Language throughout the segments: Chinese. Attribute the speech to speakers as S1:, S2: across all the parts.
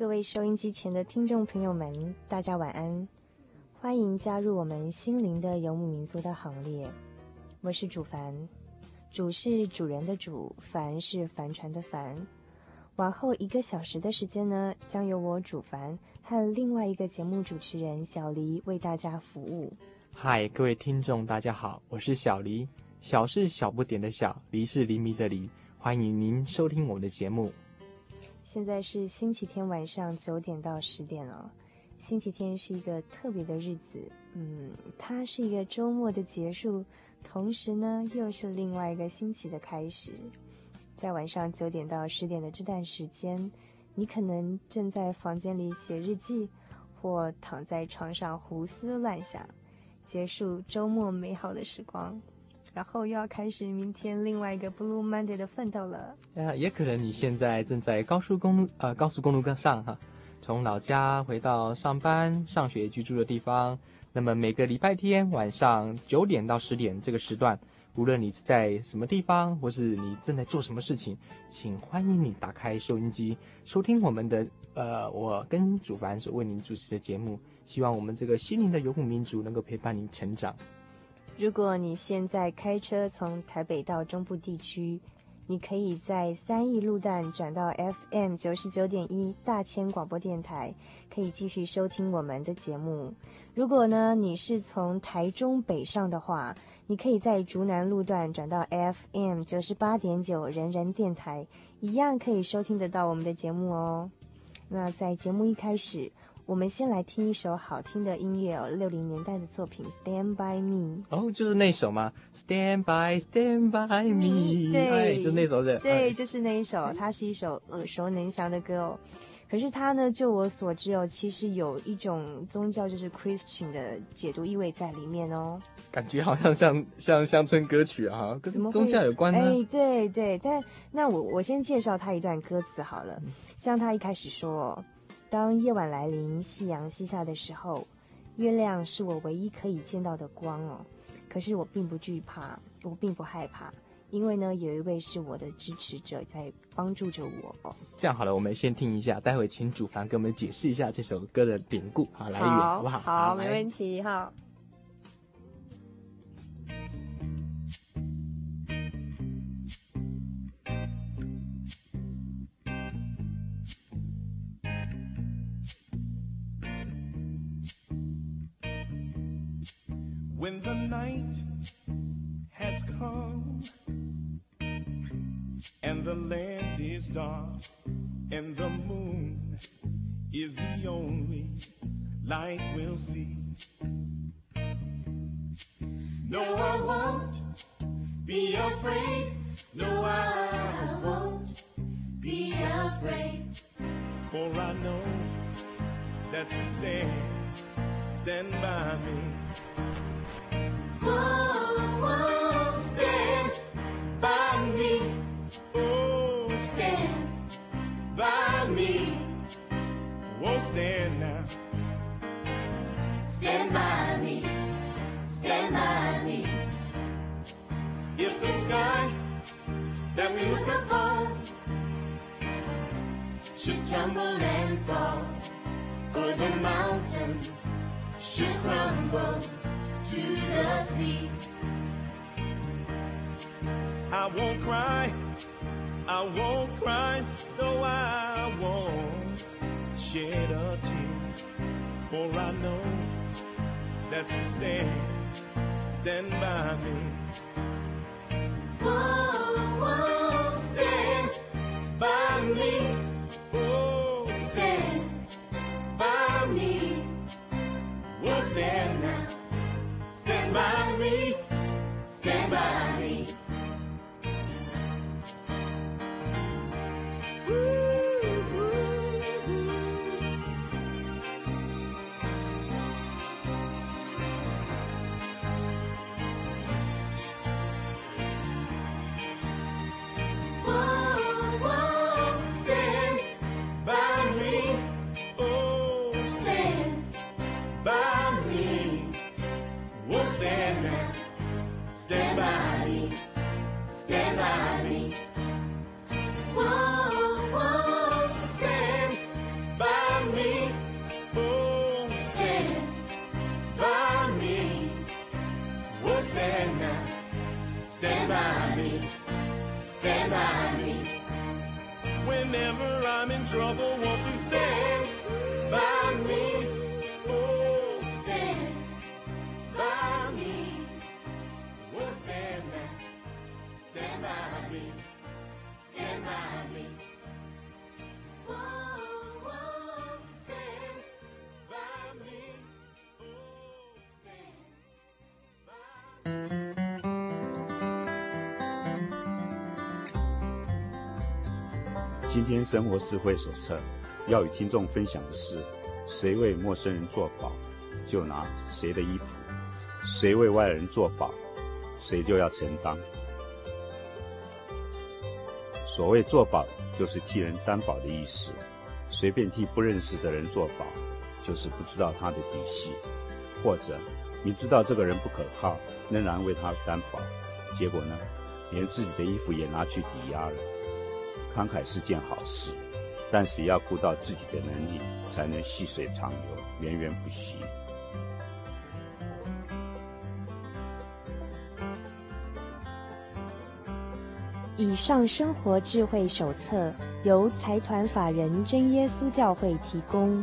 S1: 各位收音机前的听众朋友们，大家晚安！欢迎加入我们心灵的游牧民族的行列。我是主凡，主是主人的主，凡是帆船的帆。往后一个小时的时间呢，将由我主凡和另外一个节目主持人小黎为大家服务。
S2: 嗨，各位听众，大家好，我是小黎。小是小不点的小，黎是黎明的黎。欢迎您收听我们的节目。
S1: 现在是星期天晚上九点到十点哦。星期天是一个特别的日子，嗯，它是一个周末的结束，同时呢，又是另外一个星期的开始。在晚上九点到十点的这段时间，你可能正在房间里写日记，或躺在床上胡思乱想，结束周末美好的时光。然后又要开始明天另外一个 Blue Monday 的奋斗了。
S2: 啊，也可能你现在正在高速公路呃高速公路上哈，从老家回到上班、上学、居住的地方。那么每个礼拜天晚上九点到十点这个时段，无论你是在什么地方，或是你正在做什么事情，请欢迎你打开收音机，收听我们的呃我跟主凡所为您主持的节目。希望我们这个心灵的游牧民族能够陪伴您成长。
S1: 如果你现在开车从台北到中部地区，你可以在三义路段转到 FM 九十九点一大千广播电台，可以继续收听我们的节目。如果呢，你是从台中北上的话，你可以在竹南路段转到 FM 九十八点九人人电台，一样可以收听得到我们的节目哦。那在节目一开始。我们先来听一首好听的音乐哦，六零年代的作品《Stand by Me》。
S2: 哦，就是那首吗？Stand by, Stand by Me。
S1: 对，
S2: 哎、就那首是。
S1: 对，就是那一首，它是一首耳熟能详的歌哦。可是它呢，就我所知哦，其实有一种宗教，就是 Christian 的解读意味在里面哦。
S2: 感觉好像像像乡村歌曲啊，跟什么宗教有关呢？
S1: 哎，对对，但那我我先介绍他一段歌词好了，像他一开始说。当夜晚来临，夕阳西下的时候，月亮是我唯一可以见到的光哦。可是我并不惧怕，我并不害怕，因为呢，有一位是我的支持者在帮助着我哦。
S2: 这样好了，我们先听一下，待会请主凡给我们解释一下这首歌的典故好，来源好不好？
S1: 好，好，没问题哈。
S3: when the night has come and the land is dark and the moon
S4: is the only light we'll see. No, I won't be afraid. No, I won't be afraid. For I know that you stand stand by me.
S3: Whoa, whoa, stand by me.
S4: Oh,
S3: stand by me.
S4: Whoa, stand now. Stand by me.
S3: Stand by me. If
S4: the sky that we look upon should tumble
S3: and fall, or the mountains should
S4: crumble to the
S3: sea.
S4: I won't cry, I won't cry, no, I
S3: won't shed a
S4: tear, for I know that you stand,
S3: stand
S4: by me.
S3: Whoa, whoa,
S5: 今天生活智慧手册要与听众分享的是：谁为陌生人做保，就拿谁的衣服；谁为外人做保，谁就要承担。所谓做保，就是替人担保的意思。随便替不认识的人做保，就是不知道他的底细，或者明知道这个人不可靠，仍然为他担保，结果呢，连自己的衣服也拿去抵押了。慷慨是件好事，但是要顾到自己的能力，才能细水长流，源源不息。
S1: 以上生活智慧手册由财团法人真耶稣教会提供。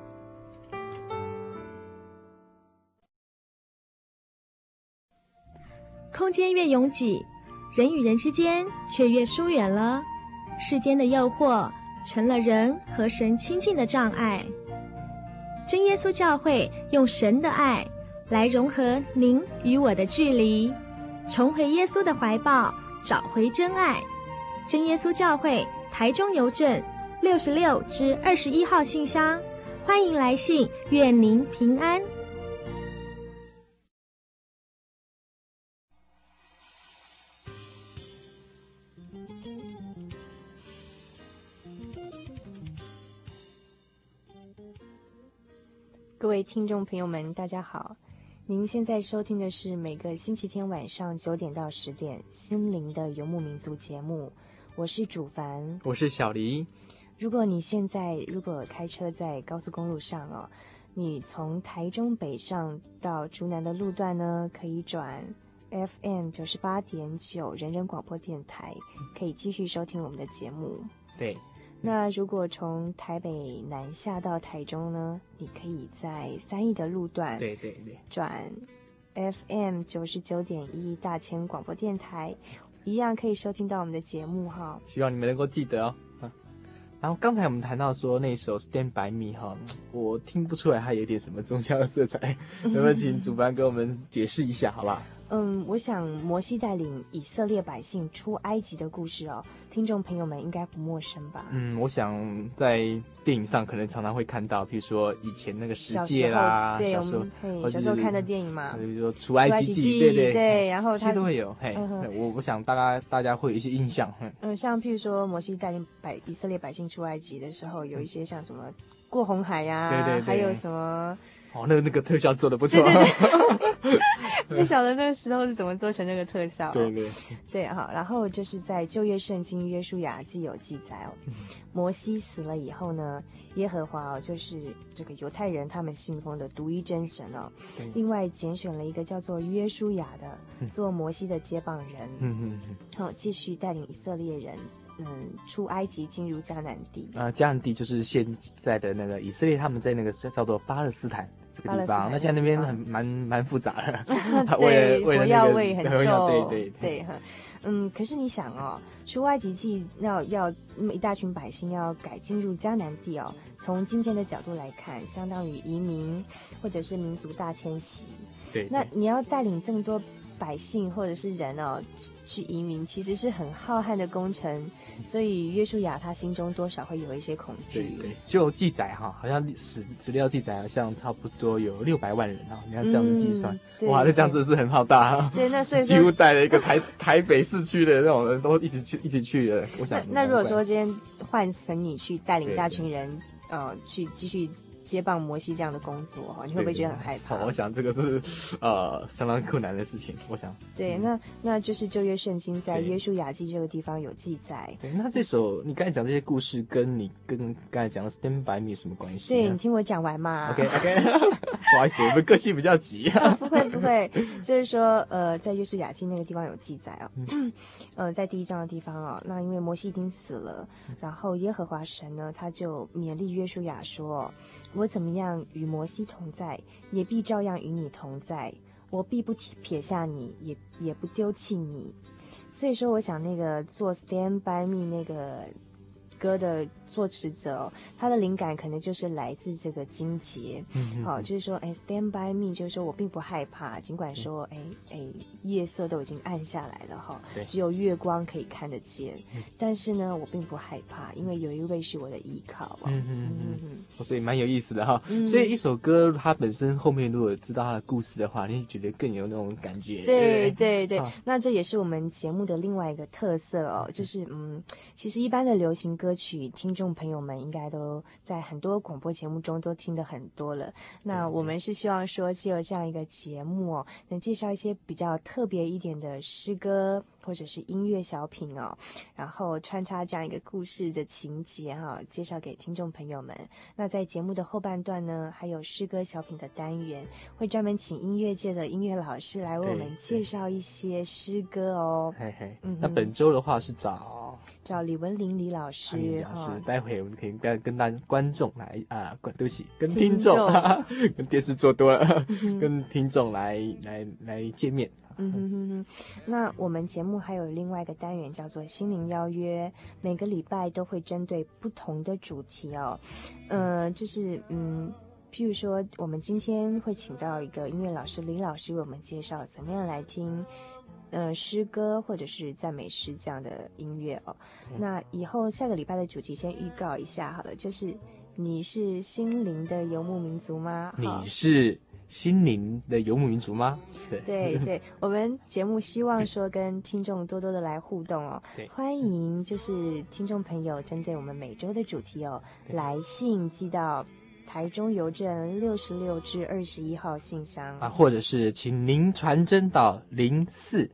S6: 空间越拥挤，人与人之间却越疏远了。世间的诱惑成了人和神亲近的障碍。真耶稣教会用神的爱来融合您与我的距离，重回耶稣的怀抱，找回真爱。真耶稣教会台中邮政六十六至二十一号信箱，欢迎来信，愿您平安。
S1: 位听众朋友们，大家好！您现在收听的是每个星期天晚上九点到十点《心灵的游牧民族》节目，我是主凡，
S2: 我是小黎。
S1: 如果你现在如果开车在高速公路上哦，你从台中北上到竹南的路段呢，可以转 FM 九十八点九人人广播电台，可以继续收听我们的节目。
S2: 对。
S1: 那如果从台北南下到台中呢，你可以在三义的路段，
S2: 对对对，
S1: 转 FM 九十九点一大千广播电台，一样可以收听到我们的节目哈。
S2: 希望你们能够记得哦。然后刚才我们谈到说那首《Stand by Me》哈，我听不出来它有点什么宗教的色彩，能不能请主办给我们解释一下，好吧？
S1: 嗯，我想摩西带领以色列百姓出埃及的故事哦，听众朋友们应该不陌生吧？
S2: 嗯，我想在电影上可能常常会看到，比如说以前那个世界啦，
S1: 对，
S2: 小时候，
S1: 嘿，小时候看的电影嘛，
S2: 比如说出埃及记，对对
S1: 对，然后 他
S2: 都会有，嘿，我我想大家大家会有一些印象，
S1: 嗯，像譬如说摩西带领百以色列百姓出埃及的时候，有一些像什么过红海呀，对对，还有什么。
S2: 哦，那个那个特效做的不错，
S1: 不晓得那个时候是怎么做成那个特效。
S2: 对对。
S1: 对，好，然后就是在旧约圣经约书亚记有记载哦，摩西死了以后呢，耶和华哦，就是这个犹太人他们信奉的独一真神哦，另外拣选了一个叫做约书亚的做摩西的接棒人，嗯嗯嗯，好，继续带领以色列人。嗯，出埃及进入迦南地。
S2: 啊，迦南地就是现在的那个以色列，他们在那个叫做巴勒斯坦这个地方。那现在那边很蛮蛮复杂的，
S1: 对，火药味很 重，
S2: 对对
S1: 对哈。嗯，可是你想哦，出埃及记要要那么一大群百姓要改进入迦南地哦，从今天的角度来看，相当于移民或者是民族大迁徙。
S2: 对，
S1: 那你要带领这么多。百姓或者是人哦，去移民其实是很浩瀚的工程，所以约书亚他心中多少会有一些恐惧。
S2: 对对，就记载哈，好像史史料记载好像差不多有六百万人啊，你看这样子计算，嗯、哇，那这样子是很浩大。
S1: 对，那所以
S2: 几乎带了一个台 台北市区的那种人都一起去一起去的。我想
S1: 那，那如果说今天换成你去带领一大群人，呃，去继续。接棒摩西这样的工作哈，你会不会觉得很害怕？
S2: 我想这个是呃相当困难的事情。我想，
S1: 对，那那就是旧约圣经在约书亚记这个地方有记载。
S2: 对，那这首你刚才讲这些故事，跟你跟刚才讲的 Stand by Me 什么关系？
S1: 对，你听我讲完嘛。
S2: OK OK，不好意思，我们个性比较急啊。
S1: 不会不会，就是说呃，在约书亚记那个地方有记载啊。呃，在第一章的地方哦，那因为摩西已经死了，然后耶和华神呢，他就勉励约书亚说。我怎么样与摩西同在，也必照样与你同在。我必不撇下你，也也不丢弃你。所以说，我想那个做 Stand by Me 那个歌的。作词者，他的灵感可能就是来自这个金杰，嗯，好，就是说，哎，Stand by me，就是说我并不害怕，尽管说，哎哎，夜色都已经暗下来了哈，只有月光可以看得见，但是呢，我并不害怕，因为有一位是我的依靠。嗯嗯
S2: 嗯，所以蛮有意思的哈。所以一首歌它本身后面如果知道它的故事的话，你觉得更有那种感觉。
S1: 对对对，那这也是我们节目的另外一个特色哦，就是嗯，其实一般的流行歌曲听。听众朋友们应该都在很多广播节目中都听得很多了。那我们是希望说，借由这样一个节目哦，能介绍一些比较特别一点的诗歌。或者是音乐小品哦，然后穿插这样一个故事的情节哈、哦，介绍给听众朋友们。那在节目的后半段呢，还有诗歌小品的单元，会专门请音乐界的音乐老师来为我们介绍一些诗歌哦。
S2: 嘿嘿，嗯，那本周的话是找
S1: 找李文林李老师。李老师，
S2: 哦、待会我们可以跟跟大观众来啊，对不起，跟听众，听众 跟电视做多了，嗯、跟听众来来来见面。
S1: 嗯哼哼哼，那我们节目还有另外一个单元叫做“心灵邀约”，每个礼拜都会针对不同的主题哦。呃，就是嗯，譬如说，我们今天会请到一个音乐老师李老师为我们介绍怎么样来听呃诗歌或者是赞美诗这样的音乐哦。那以后下个礼拜的主题先预告一下好了，就是你是心灵的游牧民族吗？
S2: 你是。心灵的游牧民族吗？
S1: 对对对，我们节目希望说跟听众多多的来互动哦。对，欢迎就是听众朋友针对我们每周的主题哦，来信寄到台中邮政六十六至二十一号信箱
S2: 啊，或者是请您传真到零四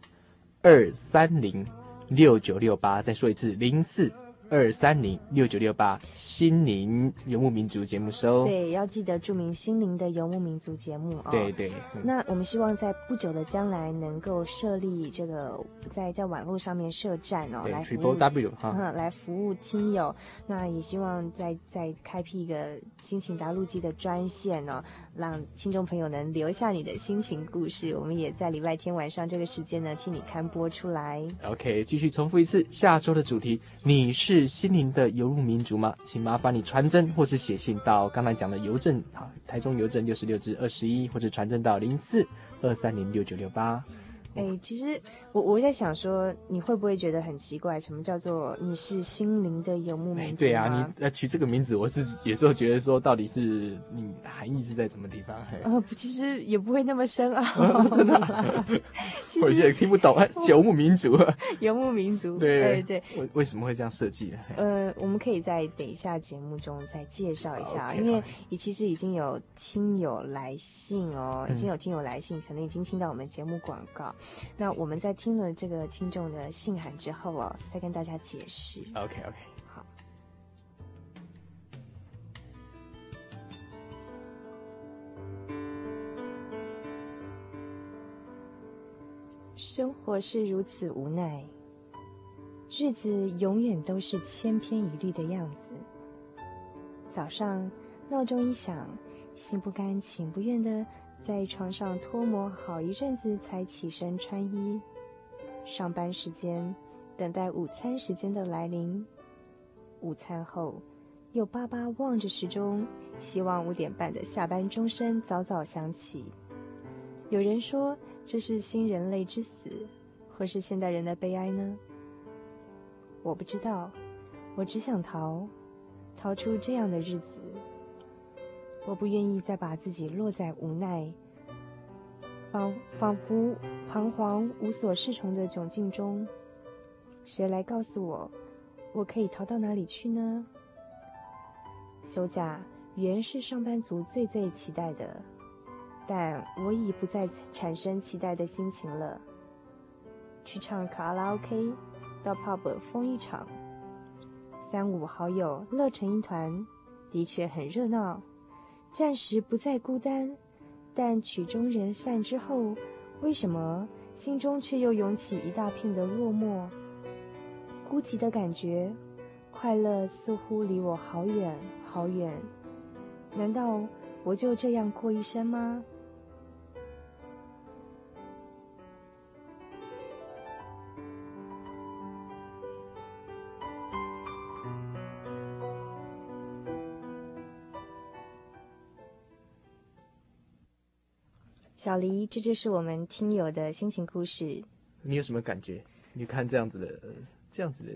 S2: 二三零六九六八，再说一次零四。二三零六九六八，心灵游牧民族节目收。
S1: 对，要记得注明心灵的游牧民族节目哦。
S2: 对对。
S1: 嗯、那我们希望在不久的将来能够设立这个在在网络上面设站哦，来服务
S2: Triple W 哈、
S1: 嗯，来服务听友。那也希望再再开辟一个心情达录机的专线哦。让听众朋友能留下你的心情故事。我们也在礼拜天晚上这个时间呢，替你看播出来。
S2: OK，继续重复一次，下周的主题，你是心灵的游牧民族吗？请麻烦你传真或是写信到刚才讲的邮政，好，台中邮政六十六至二十一，或者传真到零四二三零六九六八。
S1: 哎、欸，其实我我在想说，你会不会觉得很奇怪？什么叫做你是心灵的游牧民族？
S2: 对啊，你呃取这个名字，我自己有时候觉得说，到底是你含义是在什么地方？
S1: 呃，其实也不会那么深奥，
S2: 哦、真的、啊。其 实我有些听不懂啊，游牧民族，
S1: 游牧民族，
S2: 对对
S1: 对。
S2: 为为什么会这样设计呢？
S1: 呃，我们可以在等一下节目中再介绍一下，okay, 因为你其实已经有听友来信哦，已经有听友来信，嗯、可能已经听到我们节目广告。那我们在听了这个听众的信函之后哦，再跟大家解释。
S2: OK OK，
S1: 好。生活是如此无奈，日子永远都是千篇一律的样子。早上闹钟一响，心不甘情不愿的。在床上脱模好一阵子，才起身穿衣。上班时间，等待午餐时间的来临。午餐后，又巴巴望着时钟，希望五点半的下班钟声早早响起。有人说这是新人类之死，或是现代人的悲哀呢？我不知道，我只想逃，逃出这样的日子。我不愿意再把自己落在无奈、仿仿佛彷徨无所适从的窘境中。谁来告诉我，我可以逃到哪里去呢？休假原是上班族最最期待的，但我已不再产生期待的心情了。去唱卡拉 OK，到 pub 疯一场，三五好友乐成一团，的确很热闹。暂时不再孤单，但曲终人散之后，为什么心中却又涌起一大片的落寞、孤寂的感觉？快乐似乎离我好远好远，难道我就这样过一生吗？小黎，这就是我们听友的心情故事。
S2: 你有什么感觉？你看这样子的这样子的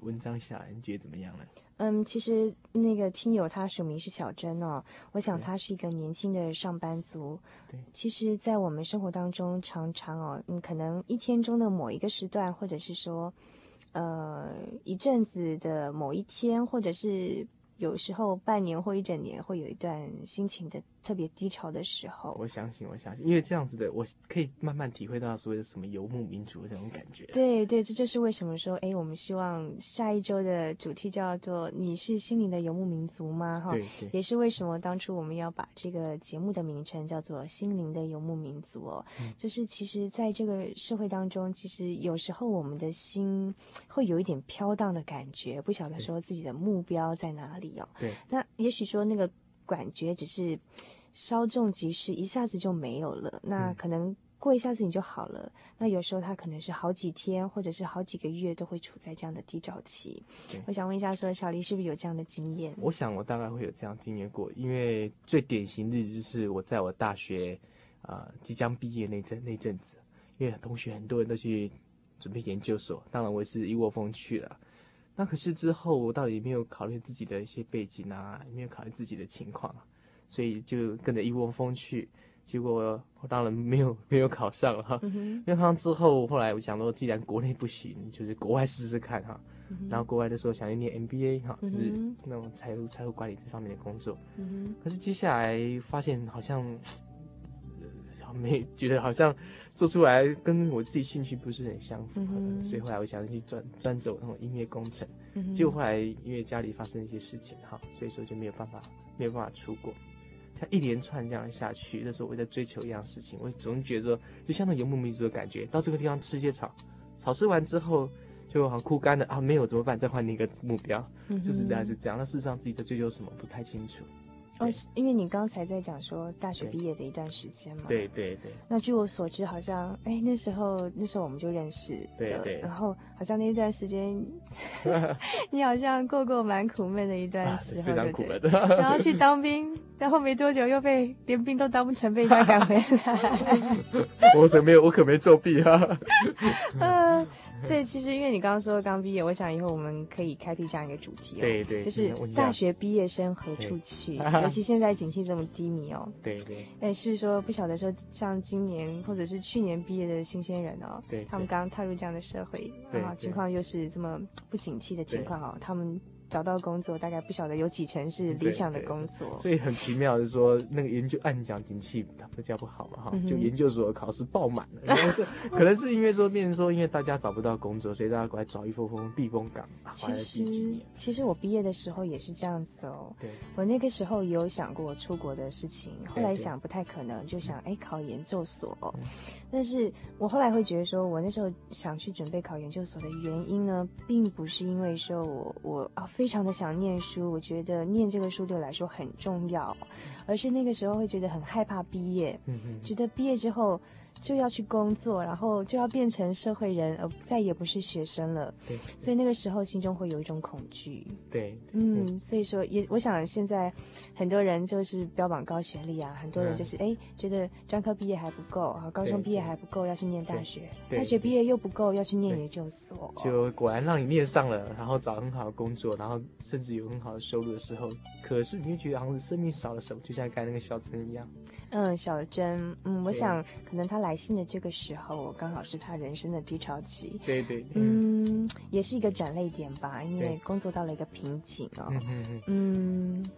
S2: 文章下来，你觉得怎么样呢？
S1: 嗯，其实那个听友他署名是小珍哦，我想他是一个年轻的上班族。
S2: 对，
S1: 其实，在我们生活当中，常常哦，你可能一天中的某一个时段，或者是说，呃，一阵子的某一天，或者是有时候半年或一整年，会有一段心情的。特别低潮的时候，
S2: 我相信，我相信，因为这样子的，我可以慢慢体会到所谓的什么游牧民族的这种感觉。
S1: 对对，这就是为什么说，哎，我们希望下一周的主题叫做“你是心灵的游牧民族吗？”哈，
S2: 对对，
S1: 也是为什么当初我们要把这个节目的名称叫做“心灵的游牧民族”哦，嗯、就是其实在这个社会当中，其实有时候我们的心会有一点飘荡的感觉，不晓得说自己的目标在哪里哦。
S2: 对，
S1: 那也许说那个感觉只是。稍纵即逝，一下子就没有了。那可能过一下子你就好了。嗯、那有时候他可能是好几天，或者是好几个月都会处在这样的低潮期。我想问一下说，说小黎是不是有这样的经验？
S2: 我想我大概会有这样经验过，因为最典型的就是我在我大学啊、呃、即将毕业那阵那阵子，因为同学很多人都去准备研究所，当然我也是一窝蜂去了。那可是之后我到底没有考虑自己的一些背景啊，也没有考虑自己的情况啊。所以就跟着一窝蜂去，结果我当然没有没有考上了哈。没有考上之后，后来我想说，既然国内不行，就是国外试试看哈。嗯、然后国外的时候想去念 MBA 哈，就是那种财务财务管理这方面的工作。可是接下来发现好像，呃、没觉得好像做出来跟我自己兴趣不是很相符，所以后来我想去转转走那种音乐工程。结果后来因为家里发生一些事情哈，所以说就没有办法没有办法出国。像一连串这样下去，那时候我在追求一样事情，我总觉得说，就像那游牧民族的感觉，到这个地方吃些草，草吃完之后就好像枯干了啊，没有怎么办？再换另一个目标，嗯、就是大概是这样。那事实上自己在追求什么不太清楚。
S1: 哦，因为你刚才在讲说大学毕业的一段时间嘛，
S7: 对对对。
S1: 那据我所知，好像哎那时候那时候我们就认识，
S7: 对对。
S1: 然后好像那段时间，你好像过过蛮苦闷的一段时候，
S7: 啊、对
S1: 对？然后去当兵，然后没多久又被连兵都当不成，被赶回来。
S7: 我可没有，我可没作弊啊。
S1: 呃对，其实因为你刚刚说刚毕业，我想以后我们可以开辟这样一个主题哦，
S7: 对对，
S1: 就是大学毕业生何处去？尤其现在景气这么低迷哦，
S7: 对对。
S1: 哎，是说不晓得说像今年或者是去年毕业的新鲜人哦，对，他们刚刚踏入这样的社会，然后情况又是这么不景气的情况哦，他们。找到工作大概不晓得有几成是理想的工作，
S7: 所以很奇妙的是说，那个研究按讲景气比较不好嘛哈，就研究所考试爆满了，可能是 可能是因为说，变成说，因为大家找不到工作，所以大家过来找一封封避风港。
S1: 其实其实我毕业的时候也是这样子哦，对，我那个时候也有想过出国的事情，后来想不太可能，就想哎考研究所，但是我后来会觉得说，我那时候想去准备考研究所的原因呢，并不是因为说我我啊非。非常的想念书，我觉得念这个书对我来说很重要，而是那个时候会觉得很害怕毕业，嗯嗯，觉得毕业之后。就要去工作，然后就要变成社会人，而再也不是学生了。对，所以那个时候心中会有一种恐惧。
S7: 对，
S1: 嗯，嗯，所以说也，我想现在很多人就是标榜高学历啊，很多人就是哎、嗯、觉得专科毕业还不够，啊，高中毕业还不够，要去念大学，大学毕业又不够，要去念研究所。
S7: 就果然让你念上了，然后找很好的工作，然后甚至有很好的收入的时候，可是你就觉得好像是生命少了什么，就像刚才那个小珍一样。
S1: 嗯，小珍，嗯，我想可能他来信的这个时候，刚好是他人生的低潮期。
S7: 对对，
S1: 嗯，也是一个转泪点吧，因为工作到了一个瓶颈哦。嗯嗯嗯。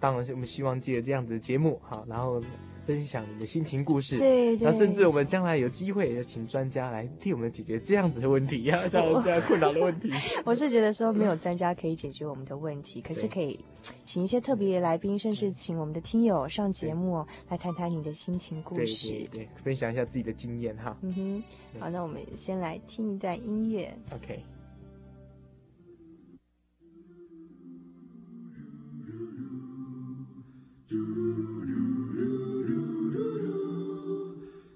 S7: 当然，我们希望借着这样子的节目，好，然后。分享你的心情故事
S1: 对
S7: 那甚至我们将来有机会也请专家来替我们解决这样子的问题呀像这样困扰的问题
S1: 我是觉得说没有专家可以解决我们的问题可是可以请一些特别来宾甚至请我们的听友上节目来谈谈你的心情故事
S7: 对分享一下自己的经验哈
S1: 嗯哼好那我们先来听一段音乐
S7: ok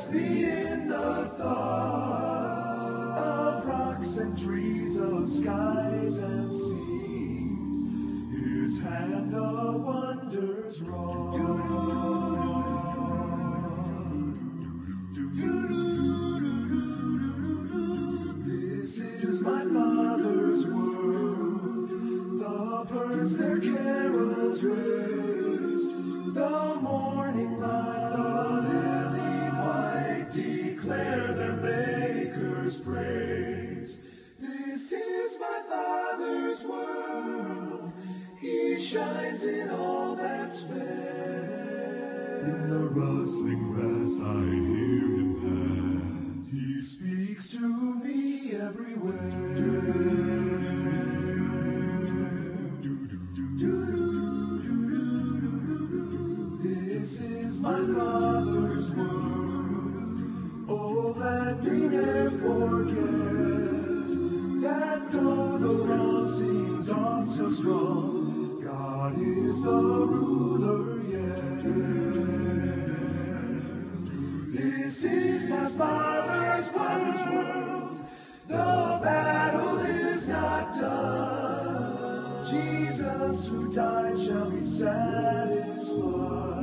S7: Just be in the thought of rocks and trees, of skies and seas. His hand the wonders wrought. is in all that's fair. In the rustling grass, I hear him pass. He speaks to me everywhere. This is my father's world. Oh, that we never forget. That though the love seems on so strong is the ruler, yet? This is my father's wondrous world. The battle is not done. Jesus who died shall be satisfied.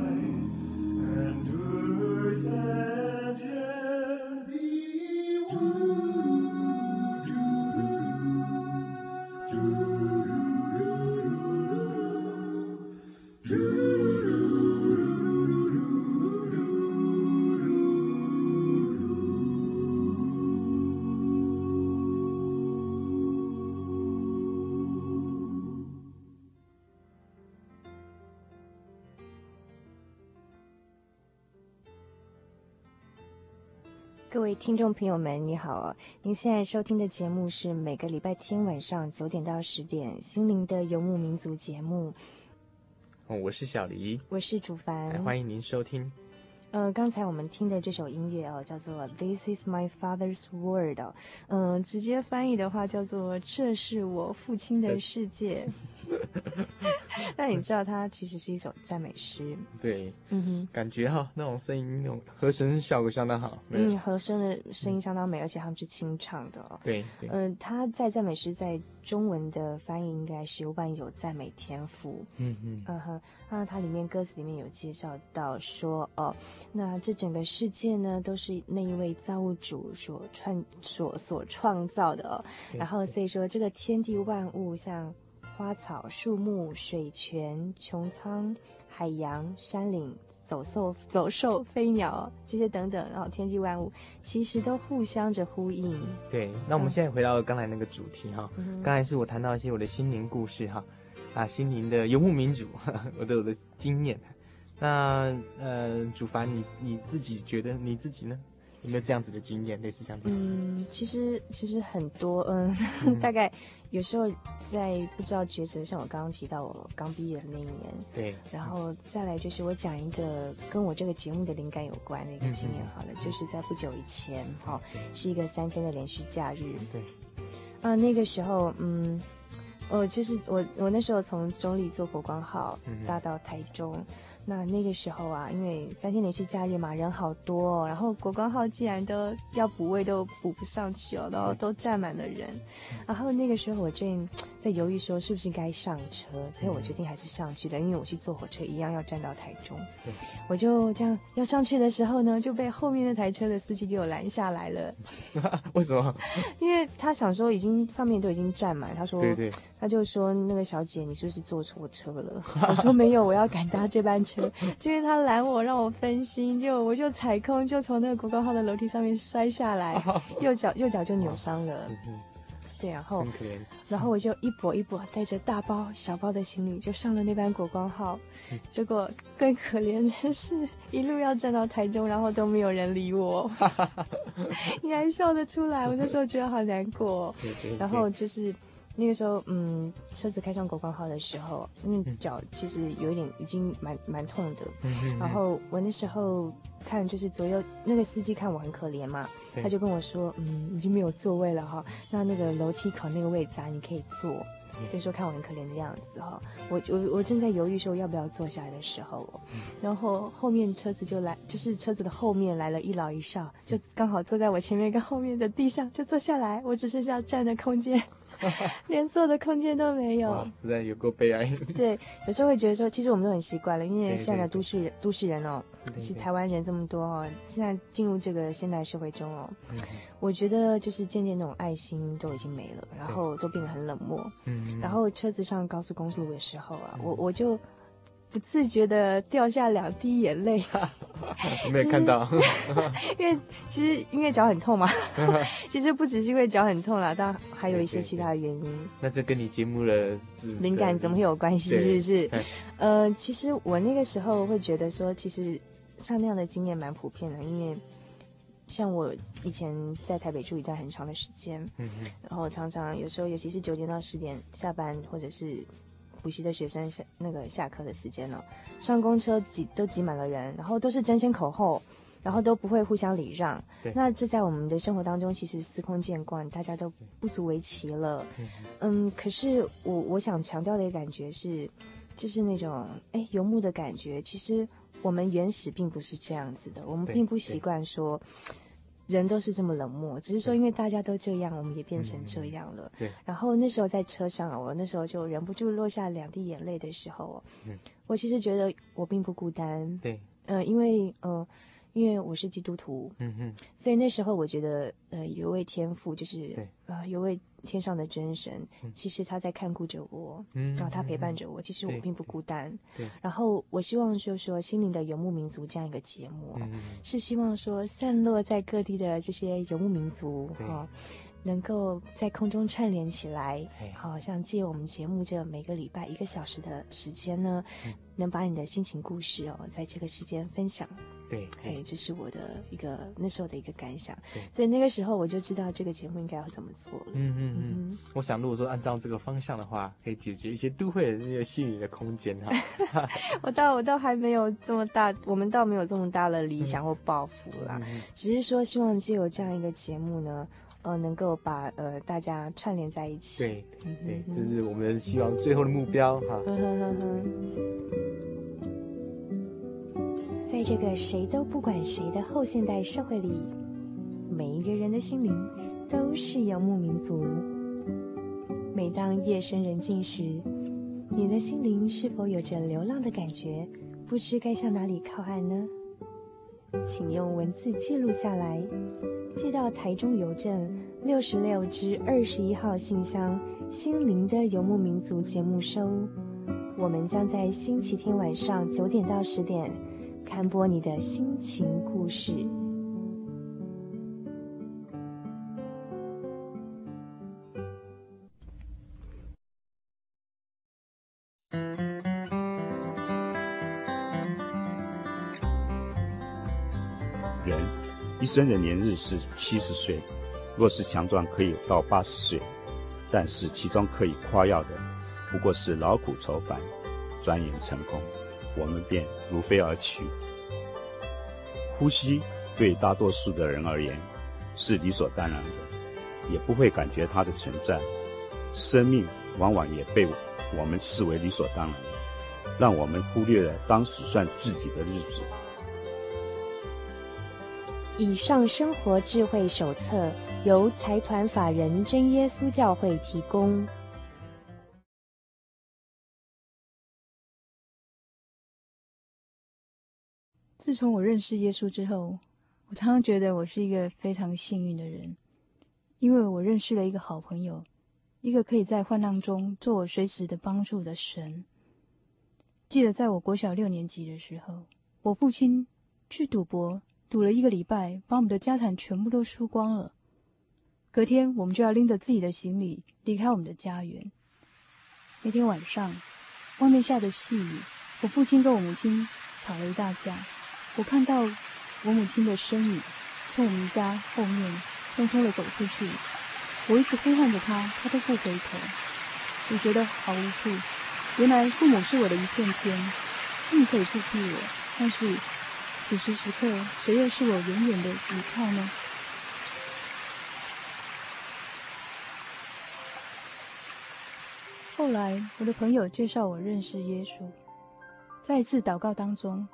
S1: 各位听众朋友们，你好！您现在收听的节目是每个礼拜天晚上九点到十点《心灵的游牧民族》节目。
S2: 哦，我是小黎，
S1: 我是主凡，
S2: 欢迎您收听。
S1: 呃，刚才我们听的这首音乐哦，叫做《This Is My Father's World》哦，嗯、呃，直接翻译的话叫做“这是我父亲的世界”。但你知道，它其实是一首赞美诗。
S2: 对，
S1: 嗯哼，
S2: 感觉哈，那种声音，那种和声效果相当好。
S1: 嗯，和声的声音相当美，嗯、而且他们是清唱的哦。
S2: 对，
S1: 嗯，他、呃、在赞美诗在中文的翻译应该是万有赞美天赋。
S2: 嗯嗯，
S1: 嗯哼，那它里面歌词里面有介绍到说，哦，那这整个世界呢，都是那一位造物主所创所所创造的哦。然后所以说，这个天地万物像。花草树木、水泉、穹苍、海洋、山岭、走兽、走兽、飞鸟这些等等，然后天地万物其实都互相着呼应。
S2: 对，那我们现在回到刚才那个主题哈，
S1: 嗯、
S2: 刚才是我谈到一些我的心灵故事哈，啊，心灵的游牧民族，我的我的经验。那呃，主凡你你自己觉得你自己呢？有没有这样子的经验，类似像这样子？
S1: 嗯，其实其实很多，嗯，嗯。大概有时候在不知道抉择，像我刚刚提到我刚毕业的那一年，
S2: 对，
S1: 然后再来就是我讲一个跟我这个节目的灵感有关的一个经验，好了，嗯、就是在不久以前，哈、哦，是一个三天的连续假日，
S2: 对，
S1: 啊，那个时候，嗯，我就是我我那时候从中立坐国光号搭到台中。嗯那那个时候啊，因为三天连续假日嘛，人好多哦，然后国光号既然都要补位都补不上去哦，然后都站满了人，然后那个时候我正在犹豫说是不是该上车，所以我决定还是上去了，因为我去坐火车一样要站到台中，我就这样要上去的时候呢，就被后面那台车的司机给我拦下来了。
S2: 为什么？
S1: 因为他想说已经上面都已经站满，他说，
S2: 对对，
S1: 他就说那个小姐你是不是坐错车了？我说没有，我要赶搭这班车。就因为他拦我，让我分心，就我就踩空，就从那个国光号的楼梯上面摔下来，右脚右脚就扭伤了。对，然后然后我就一跛一跛带着大包小包的行李就上了那班国光号，结果更可怜真是，一路要站到台中，然后都没有人理我。你还笑得出来？我那时候觉得好难过。然后就是。那个时候，嗯，车子开上国光号的时候，那脚其实有一点已经蛮蛮痛的。然后我那时候看，就是左右那个司机看我很可怜嘛，他就跟我说，嗯，已经没有座位了哈，那那个楼梯口那个位置啊，你可以坐。就说看我很可怜的样子哈，我我我正在犹豫说要不要坐下来的时候，然后后面车子就来，就是车子的后面来了一老一少，就刚好坐在我前面跟后面的地上就坐下来，我只剩下站的空间。连坐的空间都没有，
S2: 实在有够悲哀。
S1: 对，有时候会觉得说，其实我们都很习惯了，因为现在的都市人，都市人哦，其实台湾人这么多哦，现在进入这个现代社会中哦，我觉得就是渐渐那种爱心都已经没了，然后都变得很冷漠。嗯，然后车子上高速公路的时候啊，我我就。不自觉的掉下两滴眼泪，
S2: 我 没有看到，
S1: 因为其实因为脚很痛嘛，其实不只是因为脚很痛啦，但还有一些其他的原因。
S2: 那这跟你节目的
S1: 灵感怎么会有关系？是不是？呃，其实我那个时候会觉得说，其实像那样的经验蛮普遍的，因为像我以前在台北住一段很长的时间，嗯，然后常常有时候，尤其是九点到十点下班，或者是。补习的学生下那个下课的时间了，上公车挤都挤满了人，然后都是争先恐后，然后都不会互相礼让。对那这在我们的生活当中其实司空见惯，大家都不足为奇了。嗯，可是我我想强调的一个感觉是，就是那种哎游牧的感觉。其实我们原始并不是这样子的，我们并不习惯说。人都是这么冷漠，只是说因为大家都这样，我们也变成这样了。
S2: 对。
S1: 然后那时候在车上，我那时候就忍不住落下两滴眼泪的时候，嗯，我其实觉得我并不孤单。
S2: 对。
S1: 呃，因为呃。因为我是基督徒，
S2: 嗯哼，
S1: 所以那时候我觉得，呃，有位天父，就是呃，有位天上的真神，嗯、其实他在看顾着我，嗯，然后他陪伴着我，嗯、其实我并不孤
S2: 单，对。
S1: 然后我希望就是说，心灵的游牧民族这样一个节目，
S2: 嗯、
S1: 是希望说散落在各地的这些游牧民族，哈、哦，能够在空中串联起来，
S2: 嘿。
S1: 好像借我们节目这每个礼拜一个小时的时间呢，
S2: 嗯。
S1: 能把你的心情故事哦，在这个时间分享。
S2: 对，
S1: 哎，这是我的一个那时候的一个感想
S2: 对。
S1: 所以那个时候我就知道这个节目应该要怎么做了。
S2: 嗯嗯嗯
S1: 嗯，
S2: 我想如果说按照这个方向的话，可以解决一些都会的那些虚拟的空间哈。
S1: 我倒我倒还没有这么大，我们倒没有这么大的理想或抱负啦，
S2: 嗯
S1: 只是说希望借由这样一个节目呢，呃，能够把呃大家串联在一起。
S2: 对
S1: 对，
S2: 就是我们希望最后的目标哈。
S1: 在这个谁都不管谁的后现代社会里，每一个人的心灵都是游牧民族。每当夜深人静时，你的心灵是否有着流浪的感觉？不知该向哪里靠岸呢？请用文字记录下来，寄到台中邮政六十六支二十一号信箱“心灵的游牧民族”节目收。我们将在星期天晚上九点到十点看播你的心情故事。
S5: 人一生的年日是七十岁，若是强壮可以到八十岁，但是其中可以夸耀的，不过是劳苦愁烦，转眼成空，我们便如飞而去。呼吸对大多数的人而言是理所当然的，也不会感觉它的存在。生命往往也被我们视为理所当然，让我们忽略了当时算自己的日子。
S1: 以上生活智慧手册由财团法人真耶稣教会提供。
S8: 自从我认识耶稣之后，我常常觉得我是一个非常幸运的人，因为我认识了一个好朋友，一个可以在患难中做我随时的帮助的神。记得在我国小六年级的时候，我父亲去赌博，赌了一个礼拜，把我们的家产全部都输光了。隔天，我们就要拎着自己的行李离开我们的家园。那天晚上，外面下着细雨，我父亲跟我母亲吵了一大架。我看到我母亲的身影从我们家后面匆匆的走出去，我一直呼唤着她，她都不回头。我觉得好无助。原来父母是我的一片天，他们可以不庇我，但是此时此刻，谁又是我永远的依靠呢？后来，我的朋友介绍我认识耶稣，在一次祷告当中。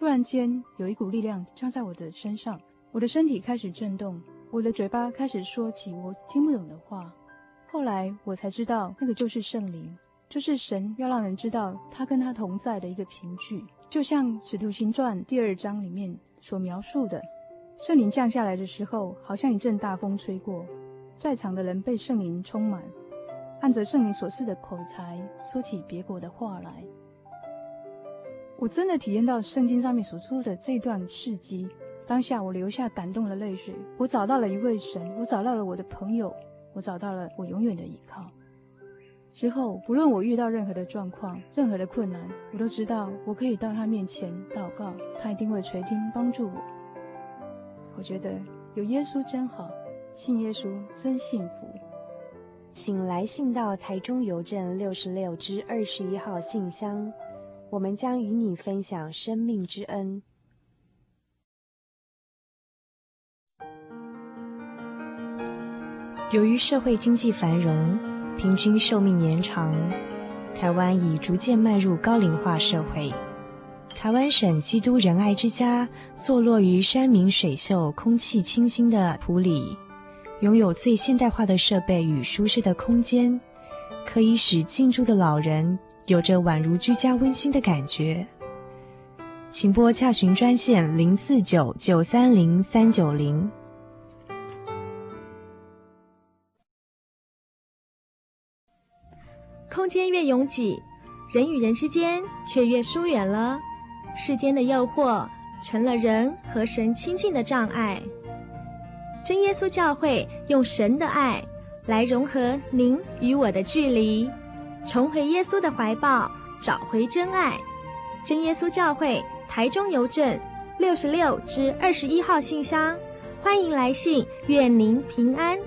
S8: 突然间，有一股力量降在我的身上，我的身体开始震动，我的嘴巴开始说起我听不懂的话。后来我才知道，那个就是圣灵，就是神要让人知道他跟他同在的一个凭据。就像《使徒行传》第二章里面所描述的，圣灵降下来的时候，好像一阵大风吹过，在场的人被圣灵充满，按着圣灵所赐的口才说起别国的话来。我真的体验到圣经上面所说的这段事迹，当下我流下感动的泪水。我找到了一位神，我找到了我的朋友，我找到了我永远的依靠。之后，不论我遇到任何的状况、任何的困难，我都知道我可以到他面前祷告，他一定会垂听帮助我。我觉得有耶稣真好，信耶稣真幸福。
S1: 请来信到台中邮政六十六支二十一号信箱。我们将与你分享生命之恩。由于社会经济繁荣，平均寿命延长，台湾已逐渐迈入高龄化社会。台湾省基督仁爱之家坐落于山明水秀、空气清新的埔里，拥有最现代化的设备与舒适的空间，可以使进驻的老人。有着宛如居家温馨的感觉，请拨洽询专线零四九九三零三九零。
S6: 空间越拥挤，人与人之间却越疏远了。世间的诱惑成了人和神亲近的障碍。真耶稣教会用神的爱来融合您与我的距离，重回耶稣的怀抱，找回真爱。真耶稣教会台中邮政六十六至二十一号信箱，欢迎来信，愿您平安。